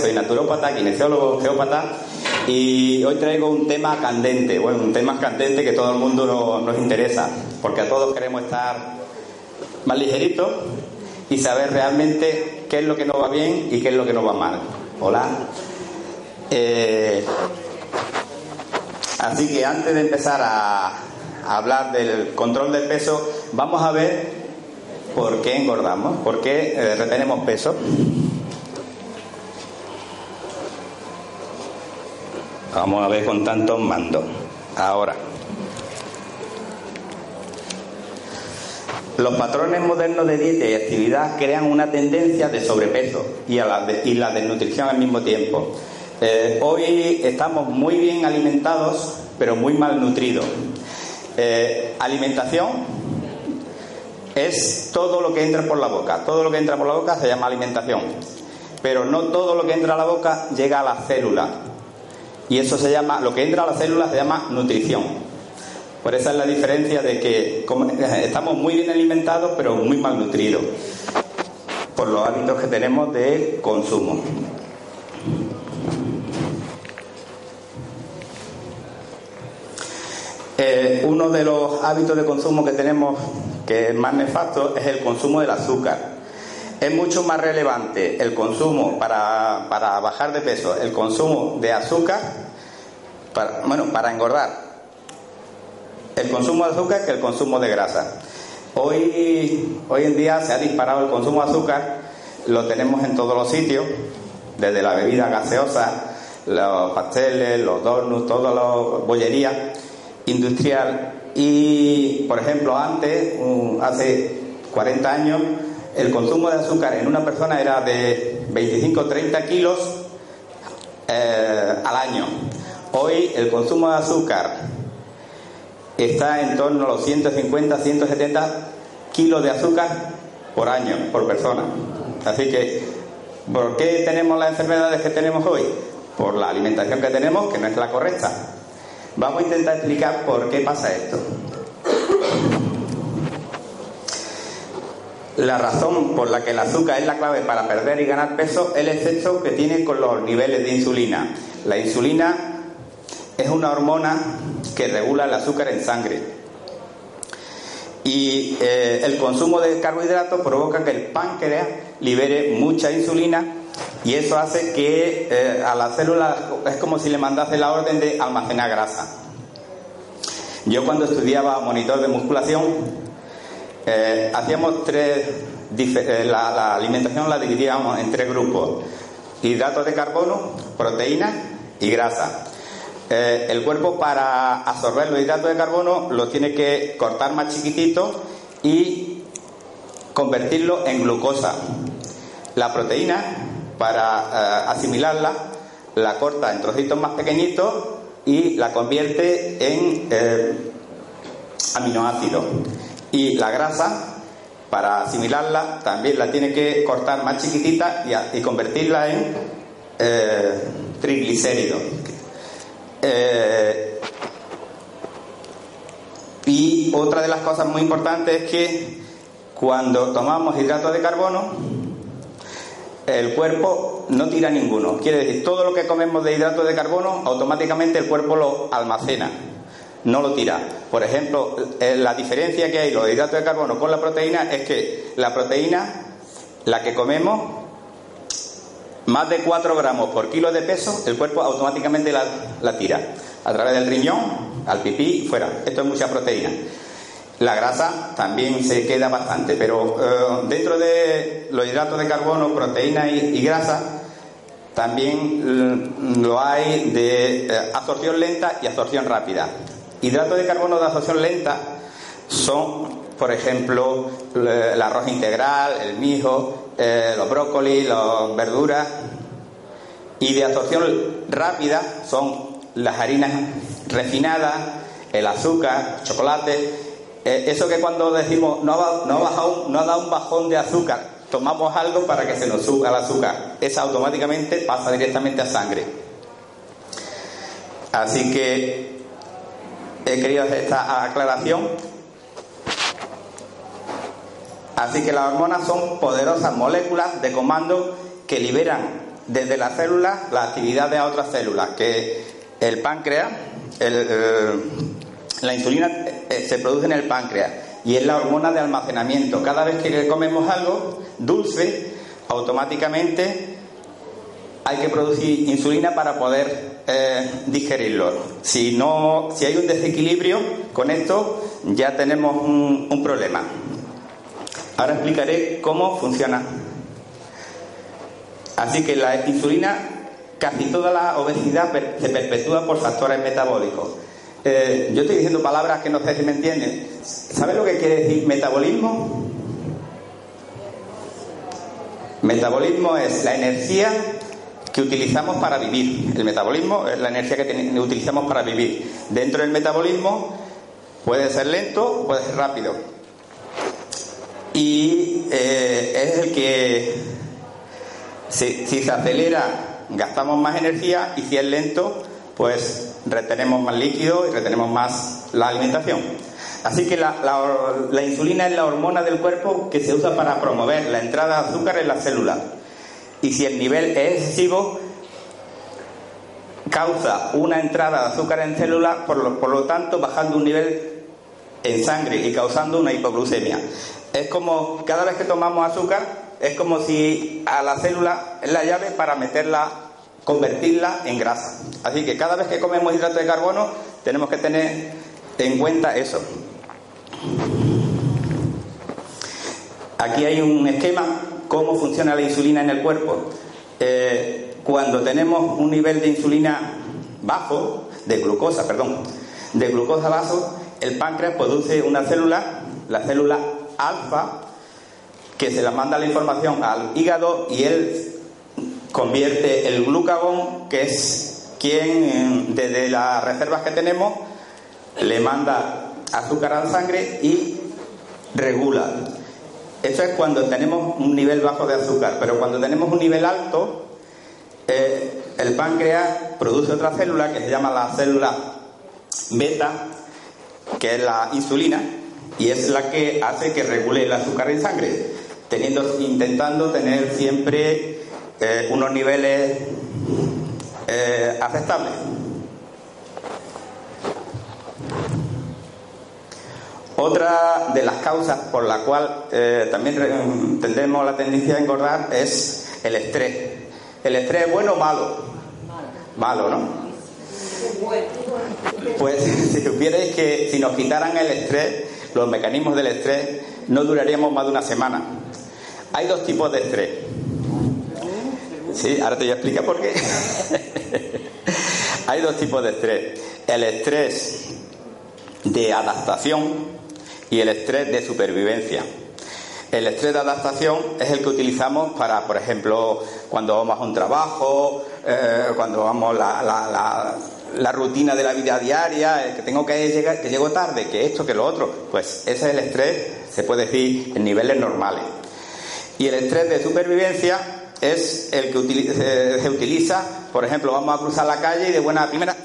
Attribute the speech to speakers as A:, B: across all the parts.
A: soy naturópata, kinesiólogo, geópata y hoy traigo un tema candente, bueno, un tema candente que todo el mundo no- nos interesa, porque a todos queremos estar más ligeritos y saber realmente qué es lo que nos va bien y qué es lo que nos va mal. Hola. Eh, así que antes de empezar a, a hablar del control del peso, vamos a ver ¿Por qué engordamos? ¿Por qué eh, retenemos peso? Vamos a ver con tantos mandos. Ahora. Los patrones modernos de dieta y actividad crean una tendencia de sobrepeso y, la, desnutrición al mismo tiempo. Eh, hoy estamos muy bien alimentados, pero muy malnutridos. Eh, alimentación es todo lo que entra por la boca. Todo lo que entra por la boca se llama alimentación. Pero no todo lo que entra a la boca llega a la célula. Y eso se llama, lo que entra a la célula se llama nutrición. Por esa es la diferencia de que como- estamos muy bien alimentados, pero muy malnutridos. Por los hábitos que tenemos de consumo. Eh, uno de los hábitos de consumo que tenemos que es más nefasto es el consumo del azúcar. Es mucho más relevante el consumo para, para bajar de peso, el consumo de azúcar, para, bueno, para engordar, el consumo de azúcar que el consumo de grasa. Hoy, hoy en día se ha disparado el consumo de azúcar, lo tenemos en todos los sitios, desde la bebida gaseosa, los pasteles, los donuts, todas las bollerías industrial. Y, por ejemplo, antes, hace 40 años, el consumo de azúcar en una persona era de 25-30 kilos eh, al año. Hoy el consumo de azúcar está en torno a los 150-170 kilos de azúcar por año, por persona. Así que, ¿por qué tenemos las enfermedades que tenemos hoy? Por la alimentación que tenemos, que no es la correcta. Vamos a intentar explicar por qué pasa esto. La razón por la que el azúcar es la clave para perder y ganar peso es el efecto que tiene con los niveles de insulina. La insulina es una hormona que regula el azúcar en sangre. Y eh, el consumo de carbohidratos provoca que el páncreas libere mucha insulina y eso hace que eh, a las células es como si le mandase la orden de almacenar grasa. Yo cuando estudiaba monitor de musculación eh, hacíamos tres, la, la alimentación la dividíamos en tres grupos, hidratos de carbono, proteínas y grasa. Eh, el cuerpo para absorber los hidratos de carbono los tiene que cortar más chiquititos y convertirlo en glucosa. La proteína, para eh, asimilarla, la corta en trocitos más pequeñitos y la convierte en eh, aminoácidos. Y la grasa, para asimilarla, también la tiene que cortar más chiquitita y, y convertirla en eh, triglicéridos. Eh, y otra de las cosas muy importantes es que cuando tomamos hidratos de carbono, el cuerpo no tira ninguno. Quiere decir, todo lo que comemos de hidrato de carbono, automáticamente el cuerpo lo almacena, no lo tira. Por ejemplo, eh, la diferencia que hay los hidratos de carbono con la proteína es que la proteína, la que comemos, más de 4 gramos por kilo de peso, el cuerpo automáticamente la, tira. A través del riñón, al pipí, fuera. Esto es mucha proteína. La grasa también se queda bastante, pero eh, dentro de los hidratos de carbono, proteína y, grasa, también mm, lo hay de eh, absorción lenta y absorción rápida. Hidratos de carbono de absorción lenta son, por ejemplo, el arroz integral, el mijo, eh, los brócolis, las verduras. Y de absorción rápida son las harinas refinadas, el azúcar, chocolate eh, eso que cuando decimos no ha, no, bajado, no ha dado un bajón de azúcar, tomamos algo para que se nos suba el azúcar, esa automáticamente pasa directamente a sangre. Así que he querido hacer esta aclaración. Así que las hormonas son poderosas moléculas de comando que liberan desde las células la actividad de otras células, que el páncreas, el la insulina eh, se produce en el páncreas y es la hormona de almacenamiento. Cada vez que comemos algo dulce, automáticamente hay que producir insulina para poder eh, digerirlo. Si no, si hay un desequilibrio con esto, ya tenemos un problema. Ahora explicaré cómo funciona. Así que la insulina, casi toda la obesidad se perpetúa por factores metabólicos. Eh, yo estoy diciendo palabras que no sé si me entienden. ¿Sabes lo que quiere decir metabolismo? Metabolismo es la energía que utilizamos para vivir. El metabolismo es la energía que utilizamos para vivir. Dentro del metabolismo puede ser lento, puede ser rápido. Y eh, es el que, si se acelera, gastamos más energía y si es lento, pues retenemos más líquido y retenemos más la alimentación. Así que la, insulina es la hormona del cuerpo que se usa para promover la entrada de azúcar en la célula. Y si el nivel es excesivo, causa una entrada de azúcar en célula, por lo, por lo tanto bajando un nivel en sangre y causando una hipoglucemia. Es como cada vez que tomamos azúcar, es como si a la célula es la llave para meterla convertirla en grasa. Así que cada vez que comemos hidrato de carbono tenemos que tener en cuenta eso. Aquí hay un esquema, cómo funciona la insulina en el cuerpo. Eh, cuando tenemos un nivel de insulina bajo, de glucosa, perdón, de glucosa bajo, el páncreas produce una célula, la célula alfa, que se la manda la información al hígado y él convierte el glucagón, que es quien eh, desde las reservas que tenemos le manda azúcar a la sangre y regula. Eso es cuando tenemos un nivel bajo de azúcar, pero cuando tenemos un nivel alto, eh, el páncreas produce otra célula que se llama la célula beta, que es la insulina, y es la que hace que regule el azúcar en sangre, teniendo, intentando tener siempre eh, unos niveles eh, aceptables. Otra de las causas por la cual eh, también tendremos la tendencia a engordar es el estrés. ¿El estrés es bueno o malo? Malo, ¿no? Pues si supierais que si nos quitaran el estrés, los mecanismos del estrés, no duraríamos más de una semana. Hay dos tipos de estrés. Sí, ahora te voy a explicar por qué. Hay dos tipos de estrés. El estrés de adaptación y el estrés de supervivencia. El estrés de adaptación es el que utilizamos para, por ejemplo, cuando vamos a un trabajo, eh, cuando vamos la, la, la, rutina de la vida diaria, que tengo que llegar, que llego tarde, que esto, que lo otro. Pues ese es el estrés, se puede decir, en niveles normales. Y el estrés de supervivencia es el que se utiliza, por ejemplo, vamos a cruzar la calle y de buena primera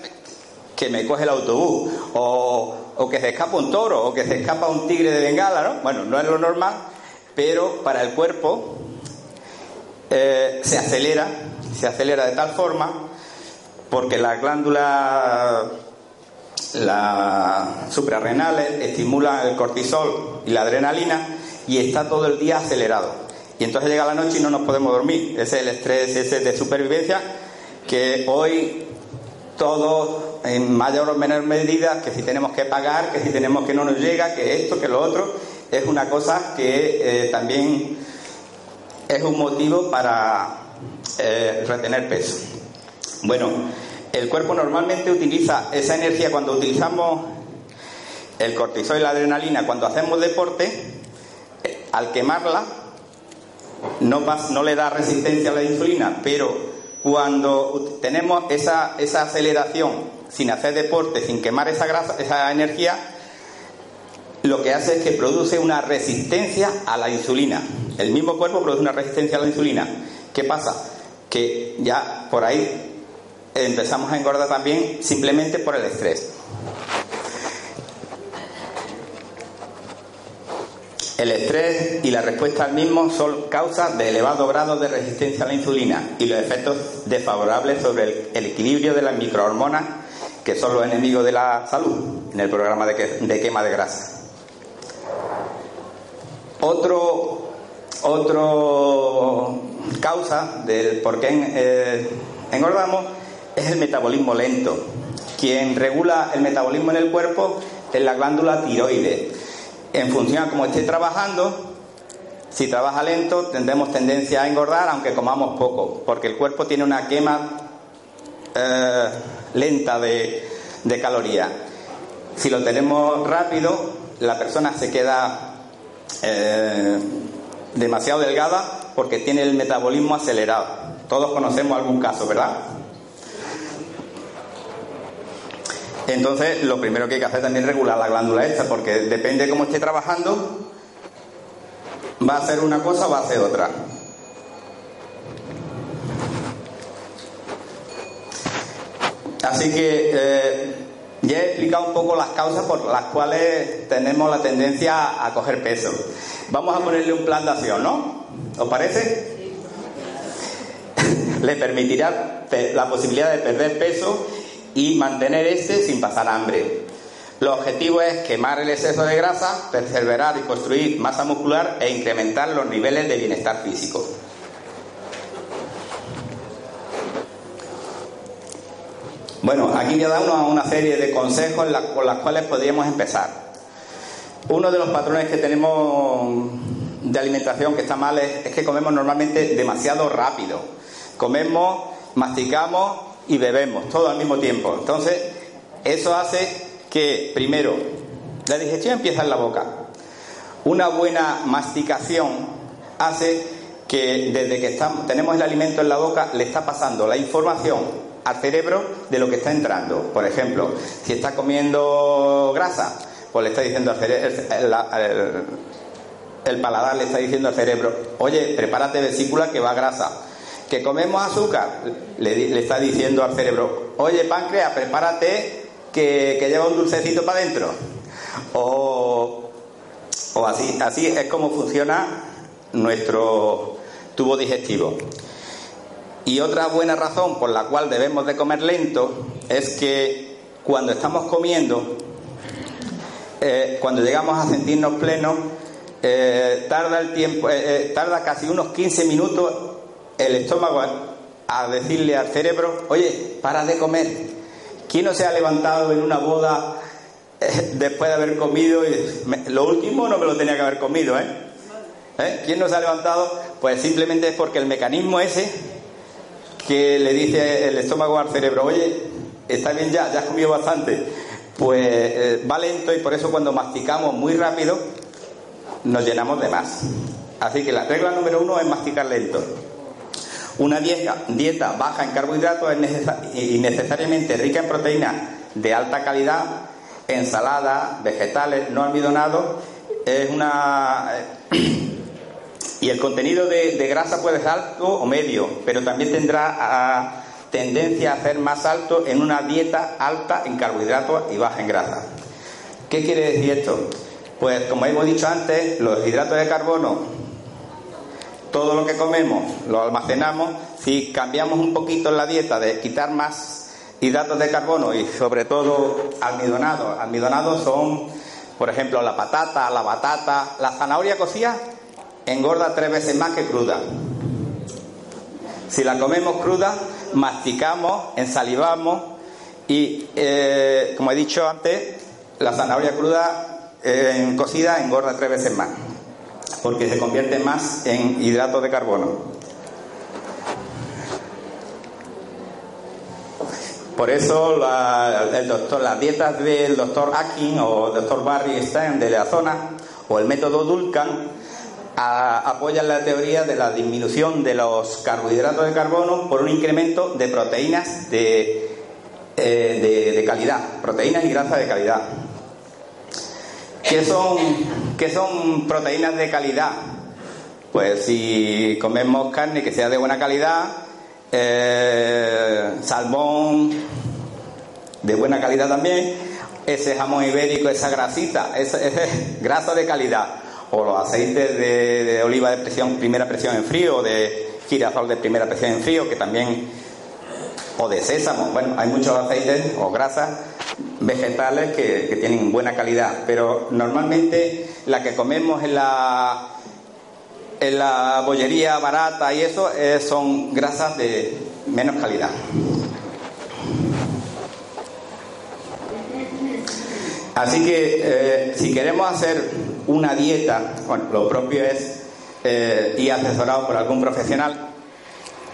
A: que me coge el autobús, o, que se escapa un toro, o que se escapa un tigre de bengala, ¿no? Bueno, no es lo normal, pero para el cuerpo, eh, se acelera, se acelera de tal forma porque las glándulas las suprarrenales estimulan el cortisol y la adrenalina y está todo el día acelerado. Y entonces llega la noche y no nos podemos dormir. Ese es el estrés ese de supervivencia que hoy todos, en mayor o menor medida, que si tenemos que pagar, que si tenemos que no nos llega, que esto, que lo otro, es una cosa que eh, también es un motivo para eh, retener peso. Bueno, el cuerpo normalmente utiliza esa energía cuando utilizamos el cortisol y la adrenalina, cuando hacemos deporte, eh, al quemarla, no, le da resistencia a la insulina, pero cuando tenemos esa, esa aceleración sin hacer deporte, sin quemar esa grasa, esa energía, lo que hace es que produce una resistencia a la insulina. El mismo cuerpo produce una resistencia a la insulina. ¿Qué pasa? Que ya por ahí empezamos a engordar también simplemente por el estrés. El estrés y la respuesta al mismo son causas de elevado grado de resistencia a la insulina y los efectos desfavorables sobre el, equilibrio de las microhormonas que son los enemigos de la salud en el programa de, quema de grasa. Otro, otro causa del por qué eh, engordamos es el metabolismo lento. Quien regula el metabolismo en el cuerpo es la glándula tiroides en función a cómo esté trabajando, si trabaja lento, tendremos tendencia a engordar, aunque comamos poco, porque el cuerpo tiene una quema eh, lenta de, calorías. Si lo tenemos rápido, la persona se queda eh, demasiado delgada porque tiene el metabolismo acelerado. Todos conocemos algún caso, ¿verdad? Entonces, lo primero que hay que hacer también es regular la glándula esta, porque depende de cómo esté trabajando, va a hacer una cosa o va a hacer otra. Así que eh, ya he explicado un poco las causas por las cuales tenemos la tendencia a coger peso. Vamos a ponerle un plan de acción, ¿no? ¿Os parece? Le permitirá la posibilidad de perder peso y mantener este sin pasar hambre. El objetivo es quemar el exceso de grasa, perseverar y construir masa muscular e incrementar los niveles de bienestar físico. Bueno, aquí voy a una, serie de consejos con las cuales podríamos empezar. Uno de los patrones que tenemos de alimentación que está mal es que comemos normalmente demasiado rápido. Comemos, masticamos y bebemos todo al mismo tiempo. Entonces, eso hace que, primero, la digestión empieza en la boca. Una buena masticación hace que desde que estamos, tenemos el alimento en la boca le está pasando la información al cerebro de lo que está entrando. Por ejemplo, si está comiendo grasa, pues le está diciendo al cerebro, el, paladar le está diciendo al cerebro, oye, prepárate vesícula que va grasa que comemos azúcar, le, está diciendo al cerebro, oye páncreas, prepárate que, lleva un dulcecito para adentro. O, o así, así es como funciona nuestro tubo digestivo. Y otra buena razón por la cual debemos de comer lento es que cuando estamos comiendo, eh, cuando llegamos a sentirnos plenos, eh, tarda el tiempo, eh, tarda casi unos 15 minutos el estómago a decirle al cerebro, oye, para de comer. ¿Quién no se ha levantado en una boda eh, después de haber comido y lo último no me lo tenía que haber comido, ¿eh? ¿eh? ¿Quién no se ha levantado? Pues simplemente es porque el mecanismo ese que le dice el estómago al cerebro, oye, está bien ya, ya has comido bastante, pues eh, va lento y por eso cuando masticamos muy rápido nos llenamos de más. Así que la regla número uno es masticar lento. Una dieta, baja en carbohidratos y necesariamente rica en proteínas de alta calidad, ensaladas, vegetales, no almidonados, es una... y el contenido de, grasa puede ser alto o medio, pero también tendrá tendencia a ser más alto en una dieta alta en carbohidratos y baja en grasa. ¿Qué quiere decir esto? Pues como hemos dicho antes, los hidratos de carbono todo lo que comemos lo almacenamos, si cambiamos un poquito la dieta de quitar más hidratos de carbono y sobre todo almidonados, almidonados son, por ejemplo, la patata, la batata, la zanahoria cocida engorda tres veces más que cruda. Si la comemos cruda, masticamos, ensalivamos y, eh, como he dicho antes, la zanahoria cruda eh, cocida engorda tres veces más, porque se convierte más en hidratos de carbono. Por eso las dietas del doctor Akin o doctor Barry Stein de la zona o el método Dulcan apoyan la teoría de la disminución de los carbohidratos de carbono por un incremento de proteínas de, eh, de, calidad, proteínas y grasas de calidad. ¿Qué son, ¿Qué son proteínas de calidad? Pues si comemos carne que sea de buena calidad, eh, salmón de buena calidad también, ese jamón ibérico, esa grasita, ese, grasa de calidad, o los aceites de, oliva de presión, primera presión en frío, o de girasol de primera presión en frío, que también, o de sésamo, bueno, hay muchos aceites o grasas vegetales que, tienen buena calidad, pero normalmente la que comemos en la en la bollería barata y eso eh, son grasas de menos calidad. Así que eh, si queremos hacer una dieta, bueno, lo propio es eh, asesorado por algún profesional,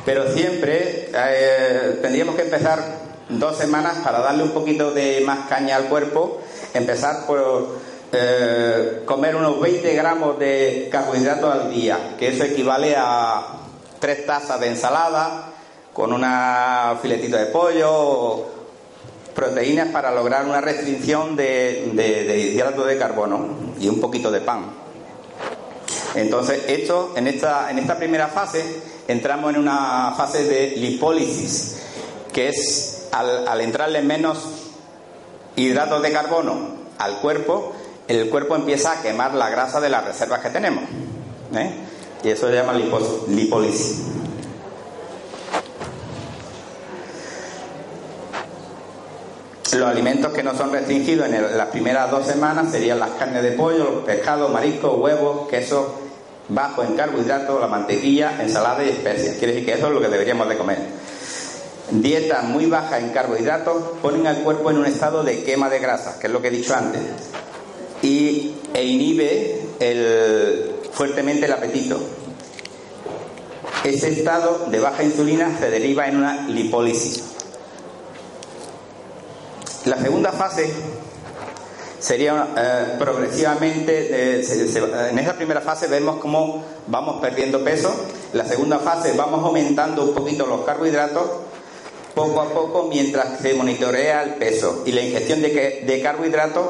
A: pero siempre tendríamos que empezar dos semanas para darle un poquito de más caña al cuerpo, empezar por eh, comer unos 20 gramos de carbohidratos al día, que eso equivale a tres tazas de ensalada con un filetito de pollo, proteínas para lograr una restricción de, de, hidratos de carbono y un poquito de pan. Entonces, esto, en esta, en esta primera fase, entramos en una fase de lipólisis, que es al, entrarle menos hidratos de carbono al cuerpo, el cuerpo empieza a quemar la grasa de las reservas que tenemos. ¿eh? Y eso se llama lipólisis. Los alimentos que no son restringidos en las primeras dos semanas serían las carnes de pollo, pescado, marisco, huevos, queso bajo en carbohidratos, la mantequilla, ensalada y especias. Quiere decir que eso es lo que deberíamos de comer. Dieta muy baja en carbohidratos ponen al cuerpo en un estado de quema de grasa, que es lo que he dicho antes y, e inhibe fuertemente el apetito. Ese estado de baja insulina se deriva en una lipólisis. La segunda fase sería eh, progresivamente, eh, en esa primera fase vemos cómo vamos perdiendo peso, la segunda fase vamos aumentando un poquito los carbohidratos poco a poco mientras se monitorea el peso y la ingestión de, de carbohidratos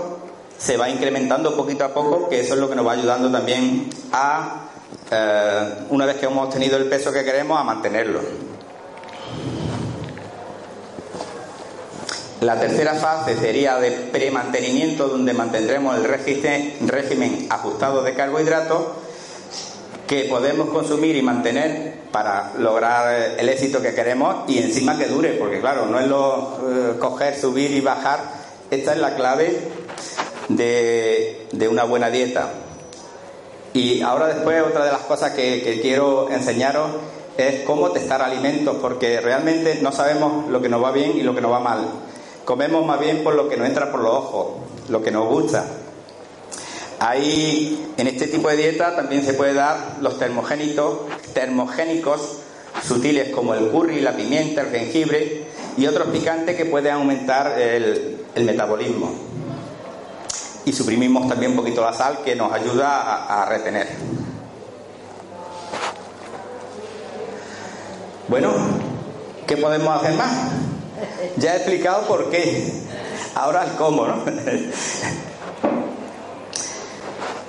A: se va incrementando poquito a poco, que eso es lo que nos va ayudando también a, eh, una vez que hemos obtenido el peso que queremos, a mantenerlo. La tercera fase sería de premantenimiento, donde mantendremos el régimen ajustado de carbohidratos que podemos consumir y mantener para lograr el éxito que queremos y encima que dure, porque claro, no es lo eh, coger, subir y bajar, esta es la clave de, una buena dieta. Y ahora después otra de las cosas que, quiero enseñaros es cómo testar alimentos, porque realmente no sabemos lo que nos va bien y lo que nos va mal. Comemos más bien por lo que nos entra por los ojos, lo que nos gusta. Ahí, en este tipo de dieta también se puede dar los termogénicos, termogénicos sutiles como el curry, la pimienta, el jengibre y otros picantes que pueden aumentar el metabolismo y suprimimos también un poquito la sal que nos ayuda a, retener. Bueno, ¿qué podemos hacer más? Ya he explicado por qué. Ahora el cómo, ¿no?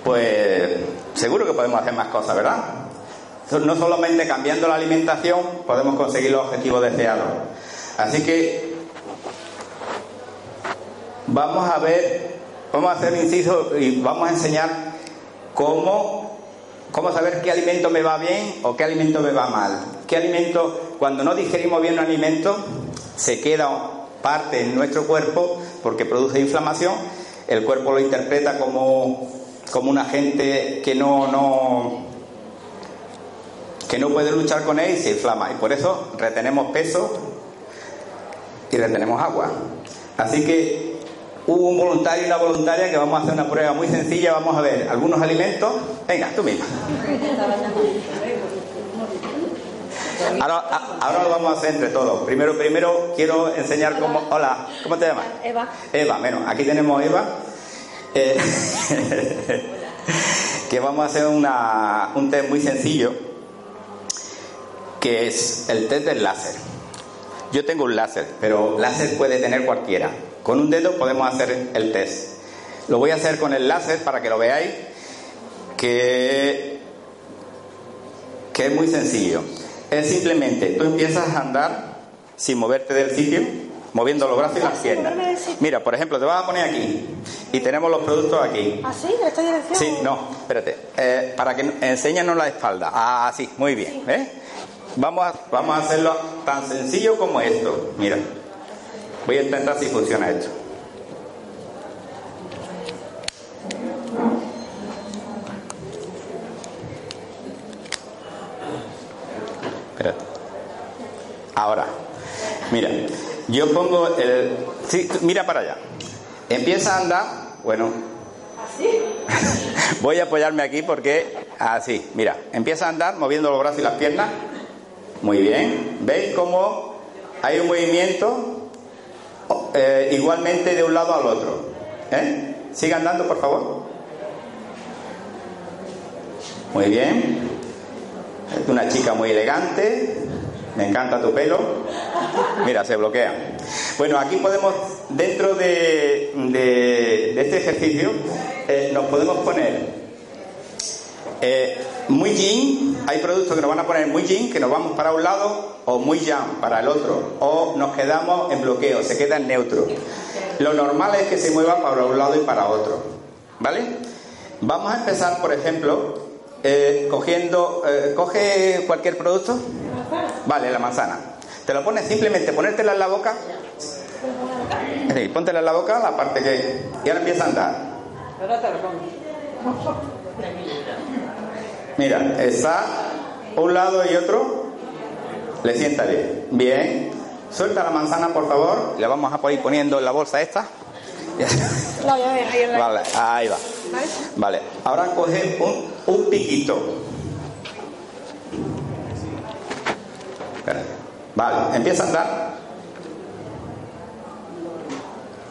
A: Pues seguro que podemos hacer más cosas, ¿verdad? No solamente cambiando la alimentación podemos conseguir los objetivos deseados. Así que vamos a ver Vamos a hacer inciso y vamos a enseñar cómo ¿Cómo saber qué alimento me va bien o qué alimento me va mal? ¿Qué alimento, cuando no digerimos bien un alimento, se queda parte en nuestro cuerpo porque produce inflamación? El cuerpo lo interpreta como, como un agente que no, no, que no puede luchar con él y se inflama. Y por eso retenemos peso y retenemos agua. Así que hubo un voluntario y una voluntaria que vamos a hacer una prueba muy sencilla. Vamos a ver algunos alimentos. Venga, tú misma. Ahora, lo vamos a hacer entre todos. Primero, primero quiero enseñar cómo. Hola, ¿cómo te llamas?
B: Eva.
A: Eva, bueno, aquí tenemos Eva. Eh, que vamos a hacer una, un test muy sencillo, que es el test del láser. Yo tengo un láser, pero láser puede tener cualquiera. Con un dedo podemos hacer el test. Lo voy a hacer con el láser para que lo veáis, que, que es muy sencillo. Es simplemente, tú empiezas a andar sin moverte del sitio, moviendo los brazos y las piernas. Mira, por ejemplo, te vas a poner aquí y tenemos los productos aquí.
B: ¿Ah, sí? ¿En esta dirección?
A: Sí, no, espérate. Eh, para que enséñanos la espalda. Ah, sí, muy bien. ¿eh? Vamos a, vamos a hacerlo tan sencillo como esto. Mira, voy a intentar si funciona esto. Espérate. Ahora, mira, yo pongo el... Sí, mira para allá. Empieza a andar, bueno.
B: ¿Así?
A: Voy a apoyarme aquí porque así, mira, empieza a andar moviendo los brazos y las piernas muy bien. ¿Veis cómo hay un movimiento eh, igualmente de un lado al otro? ¿Eh? Siga andando, por favor. Muy bien. Es una chica muy elegante. Me encanta tu pelo. Mira, se bloquea. Bueno, aquí podemos, dentro de, de, este ejercicio, eh, nos podemos poner eh, muy yin, hay productos que nos van a poner muy yin, que nos vamos para un lado, o muy yang para el otro, o nos quedamos en bloqueo, se queda en neutro. Lo normal es que se mueva para un lado y para otro. ¿Vale? Vamos a empezar, por ejemplo, eh, cogiendo. Eh, ¿Coge cualquier producto? Vale, la manzana. Te lo pones simplemente, ponértela en la boca. Sí, póntela en la boca, la parte que. Y ahora empieza a andar. Mira, está un lado y otro. Le sienta bien. Bien. Suelta la manzana, por favor. Le vamos a ir poniendo en la bolsa esta. Vale, ahí va. Vale, ahora coge un, un piquito. Vale, empieza a andar.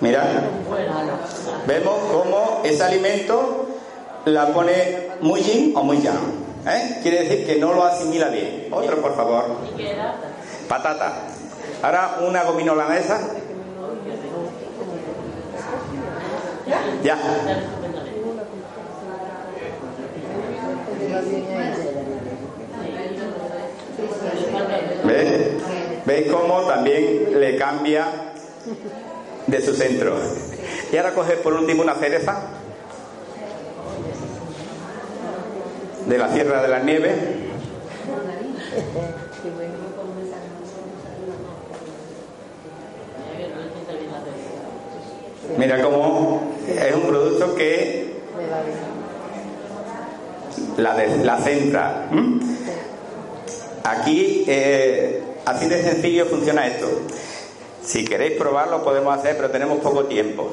A: Mira. Vemos cómo ese alimento la pone muy yin o muy yang. ¿eh? Quiere decir que no lo asimila bien. Otro, por favor. Patata. Ahora una gominola mesa. Ya. ¿Veis? ¿Veis cómo también le cambia de su centro? Y ahora coge por último una cereza. de la Sierra de la Nieve. Mira cómo es un producto que la, la centra. Aquí, eh, así de sencillo funciona esto. Si queréis probarlo podemos hacer, pero tenemos poco tiempo.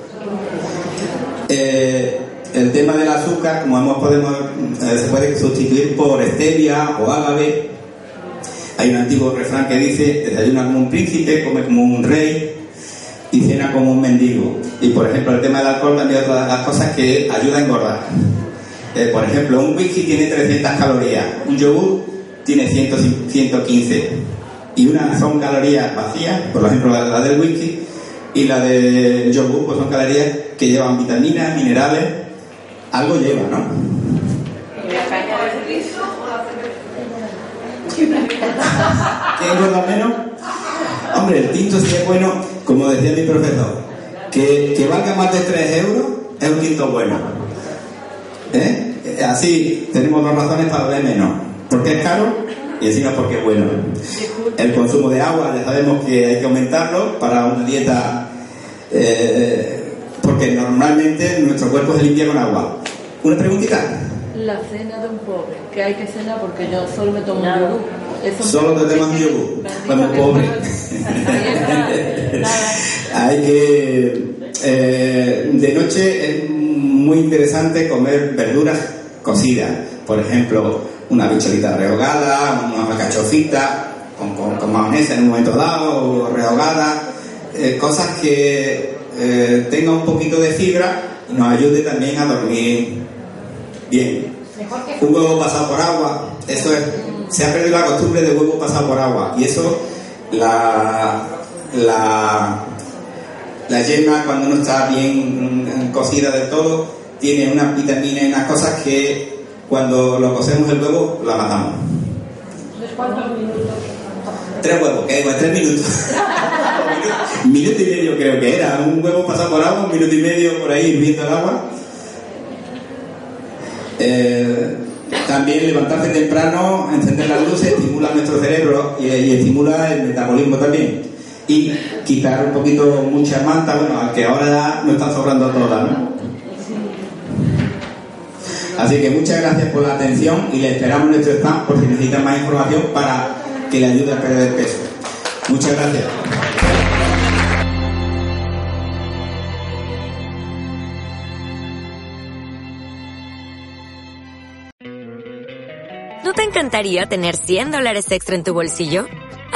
A: Eh, el tema del azúcar, como hemos podemos, eh, se puede sustituir por stevia o agave. Hay un antiguo refrán que dice, desayuna como un príncipe, come como un rey y cena como un mendigo. Y por ejemplo, el tema del alcohol también es otra de las cosas que ayuda a engordar. Eh, por ejemplo, un whisky tiene 300 calorías, un yogur tiene 115 y una son calorías vacías, por ejemplo la, del whisky y la del yogur pues son calorías que llevan vitaminas, minerales algo lleva, ¿no? ¿Qué engorda menos? Hombre, el tinto sí es bueno, como decía mi profesor, que, que valga más de 3 euros es un tinto bueno. ¿Eh? Así tenemos dos razones para beber menos. Porque es caro y encima porque es bueno. El consumo de agua, ya sabemos que hay que aumentarlo para una dieta, eh, porque normalmente nuestro cuerpo se limpia con agua. ¿Una preguntita?
C: La cena de un pobre, que hay que cenar porque yo solo me tomo un yogur. Eso
A: Solo te tomas un yogur.
C: Que
A: pobre.
C: Nada.
A: Hay que. eh, de noche es muy interesante comer verduras cocidas. Por ejemplo, una bicholita rehogada, una cachofita con, con, con mayonesa en un momento dado, o rehogada. eh, cosas que eh, tengan un poquito de fibra y nos ayude también a dormir bien. Un huevo pasado por agua, eso es. Se ha perdido la costumbre de huevo pasado por agua y eso la, la, la yema cuando no está bien mm, cocida del todo tiene unas vitaminas y unas cosas que cuando lo cocemos el huevo la matamos. Tres huevos, que digo, tres minutos. minuto y medio creo que era. Un huevo pasado por agua, un minuto y medio por ahí hirviendo el agua. Eh, también levantarse temprano, encender las luces, estimula nuestro cerebro y, y estimula el metabolismo también. Y quitar un poquito mucha manta, bueno, aunque ahora ya no están sobrando todas, ¿no? Así que muchas gracias por la atención y le esperamos en nuestro stand por si necesitan más información para que le ayude a perder peso. Muchas gracias.
D: ¿No te encantaría tener 100 dólares extra en tu bolsillo?